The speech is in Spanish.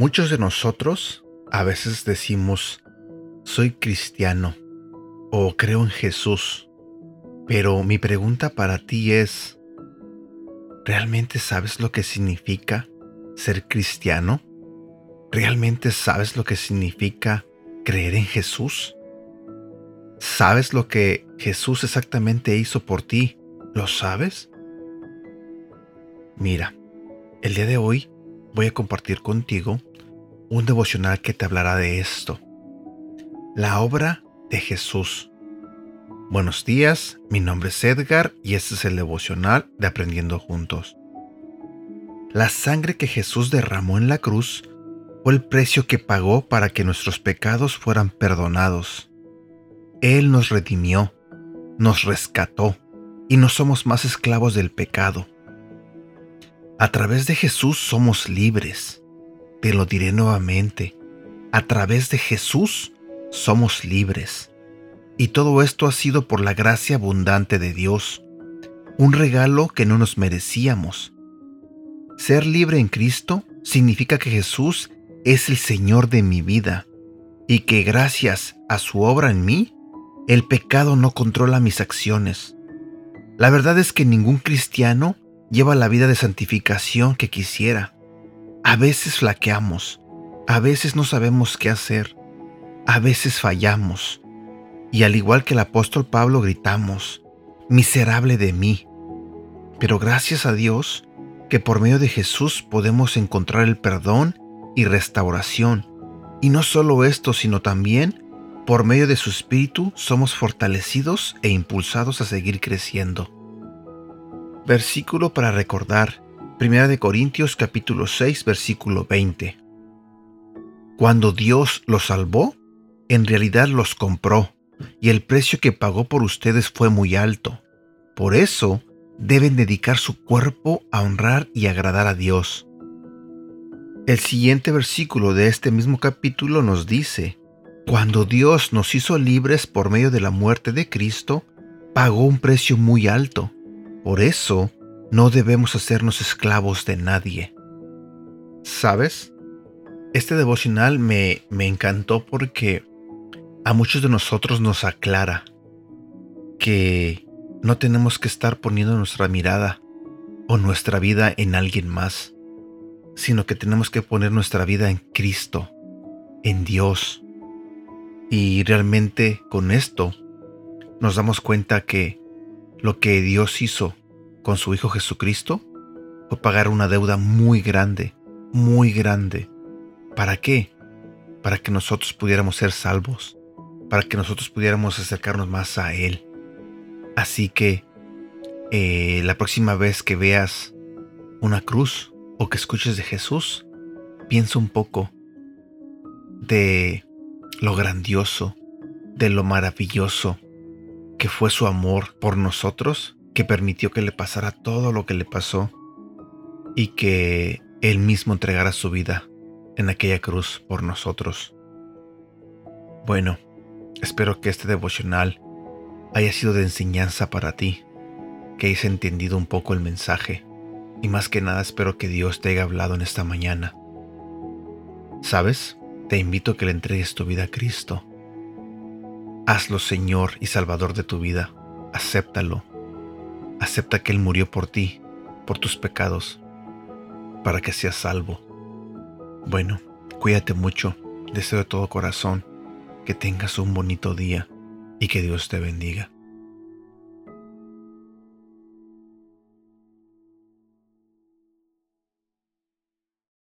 Muchos de nosotros a veces decimos, soy cristiano o creo en Jesús, pero mi pregunta para ti es, ¿realmente sabes lo que significa ser cristiano? ¿Realmente sabes lo que significa creer en Jesús? ¿Sabes lo que Jesús exactamente hizo por ti? ¿Lo sabes? Mira, el día de hoy voy a compartir contigo un devocional que te hablará de esto. La obra de Jesús. Buenos días, mi nombre es Edgar y este es el devocional de Aprendiendo Juntos. La sangre que Jesús derramó en la cruz fue el precio que pagó para que nuestros pecados fueran perdonados. Él nos redimió, nos rescató y no somos más esclavos del pecado. A través de Jesús somos libres te lo diré nuevamente, a través de Jesús somos libres. Y todo esto ha sido por la gracia abundante de Dios, un regalo que no nos merecíamos. Ser libre en Cristo significa que Jesús es el Señor de mi vida y que gracias a su obra en mí, el pecado no controla mis acciones. La verdad es que ningún cristiano lleva la vida de santificación que quisiera. A veces flaqueamos, a veces no sabemos qué hacer, a veces fallamos, y al igual que el apóstol Pablo gritamos, miserable de mí. Pero gracias a Dios que por medio de Jesús podemos encontrar el perdón y restauración. Y no solo esto, sino también por medio de su Espíritu somos fortalecidos e impulsados a seguir creciendo. Versículo para recordar Primera de Corintios capítulo 6 versículo 20. Cuando Dios los salvó, en realidad los compró, y el precio que pagó por ustedes fue muy alto. Por eso deben dedicar su cuerpo a honrar y agradar a Dios. El siguiente versículo de este mismo capítulo nos dice, Cuando Dios nos hizo libres por medio de la muerte de Cristo, pagó un precio muy alto. Por eso no debemos hacernos esclavos de nadie. ¿Sabes? Este devocional me, me encantó porque a muchos de nosotros nos aclara que no tenemos que estar poniendo nuestra mirada o nuestra vida en alguien más, sino que tenemos que poner nuestra vida en Cristo, en Dios. Y realmente con esto nos damos cuenta que lo que Dios hizo con su Hijo Jesucristo fue pagar una deuda muy grande, muy grande. ¿Para qué? Para que nosotros pudiéramos ser salvos, para que nosotros pudiéramos acercarnos más a Él. Así que eh, la próxima vez que veas una cruz o que escuches de Jesús, piensa un poco de lo grandioso, de lo maravilloso que fue su amor por nosotros que permitió que le pasara todo lo que le pasó y que Él mismo entregara su vida en aquella cruz por nosotros. Bueno, espero que este devocional haya sido de enseñanza para ti, que hayas entendido un poco el mensaje y más que nada espero que Dios te haya hablado en esta mañana. ¿Sabes? Te invito a que le entregues tu vida a Cristo. Hazlo Señor y Salvador de tu vida. Acéptalo Acepta que Él murió por ti, por tus pecados, para que seas salvo. Bueno, cuídate mucho, deseo de todo corazón que tengas un bonito día y que Dios te bendiga.